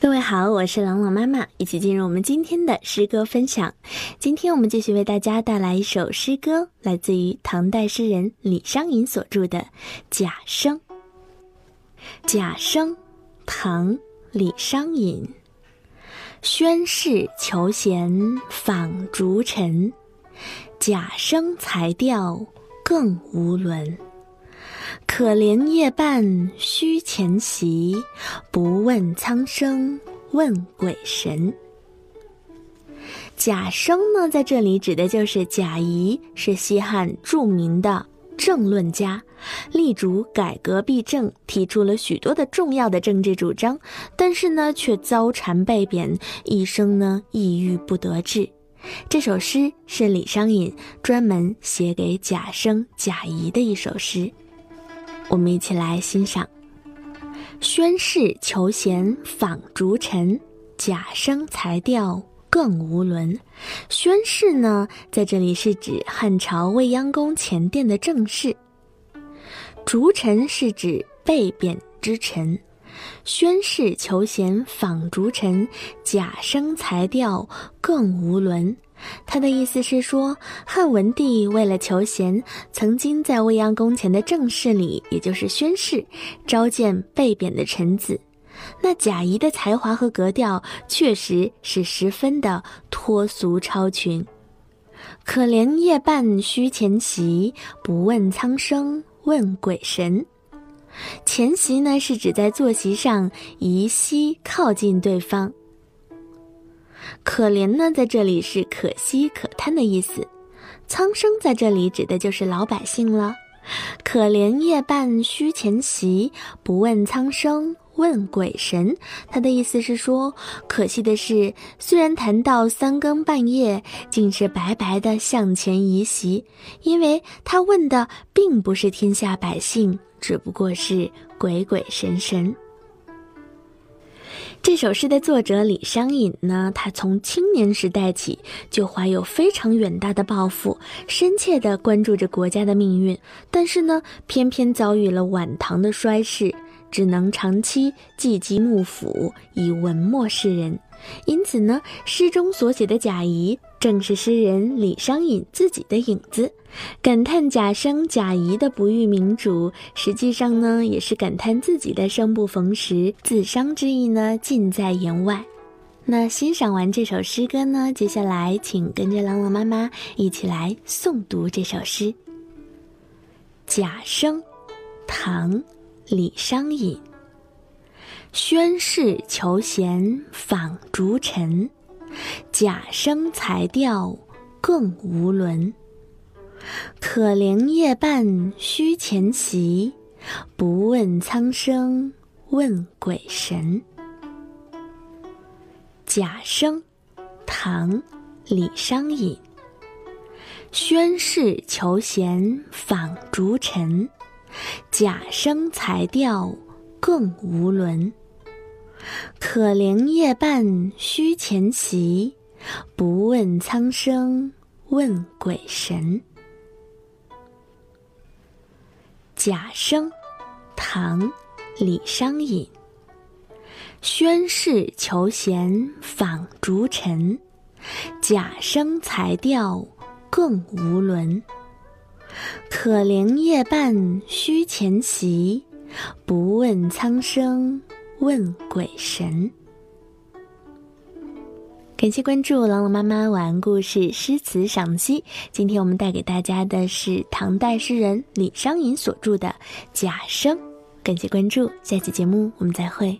各位好，我是朗朗妈妈，一起进入我们今天的诗歌分享。今天我们继续为大家带来一首诗歌，来自于唐代诗人李商隐所著的《贾生》。《贾生》，唐·李商隐。宣室求贤访逐臣，贾生才调更无伦。可怜夜半虚前席，不问苍生问鬼神。贾生呢，在这里指的就是贾谊，是西汉著名的政论家，力主改革弊政，提出了许多的重要的政治主张，但是呢，却遭谗被贬，一生呢抑郁不得志。这首诗是李商隐专门写给贾生、贾谊的一首诗。我们一起来欣赏：宣室求贤访逐臣，贾生才调更无伦。宣室呢，在这里是指汉朝未央宫前殿的正室；逐臣是指被贬之臣。宣室求贤访逐臣，贾生才调更无伦。他的意思是说，汉文帝为了求贤，曾经在未央宫前的正室里，也就是宣室，召见被贬的臣子。那贾谊的才华和格调，确实是十分的脱俗超群。可怜夜半虚前席，不问苍生问鬼神。前席呢，是指在坐席上移膝靠近对方。可怜呢，在这里是可惜、可叹的意思；苍生在这里指的就是老百姓了。可怜夜半虚前席，不问苍生问鬼神。他的意思是说，可惜的是，虽然谈到三更半夜，竟是白白的向前移席，因为他问的并不是天下百姓，只不过是鬼鬼神神。这首诗的作者李商隐呢，他从青年时代起就怀有非常远大的抱负，深切地关注着国家的命运，但是呢，偏偏遭遇了晚唐的衰势，只能长期寂寂幕府，以文墨示人。因此呢，诗中所写的贾谊，正是诗人李商隐自己的影子。感叹贾生、贾谊的不遇明主，实际上呢，也是感叹自己的生不逢时，自伤之意呢，尽在言外。那欣赏完这首诗歌呢，接下来请跟着朗朗妈妈一起来诵读这首诗。《贾生》，唐·李商隐。宣室求贤访逐臣，贾生才调更无伦。可怜夜半虚前席，不问苍生问鬼神。贾生，唐·李商隐。宣室求贤访逐臣，贾生才调更无伦。可怜夜半虚前席，不问苍生问鬼神。贾生，唐·李商隐。宣室求贤访逐臣，贾生才调更无伦。可怜夜半虚前席，不问苍生。问鬼神。感谢关注朗朗妈妈晚安故事诗词赏析。今天我们带给大家的是唐代诗人李商隐所著的《贾生》。感谢关注，下期节目我们再会。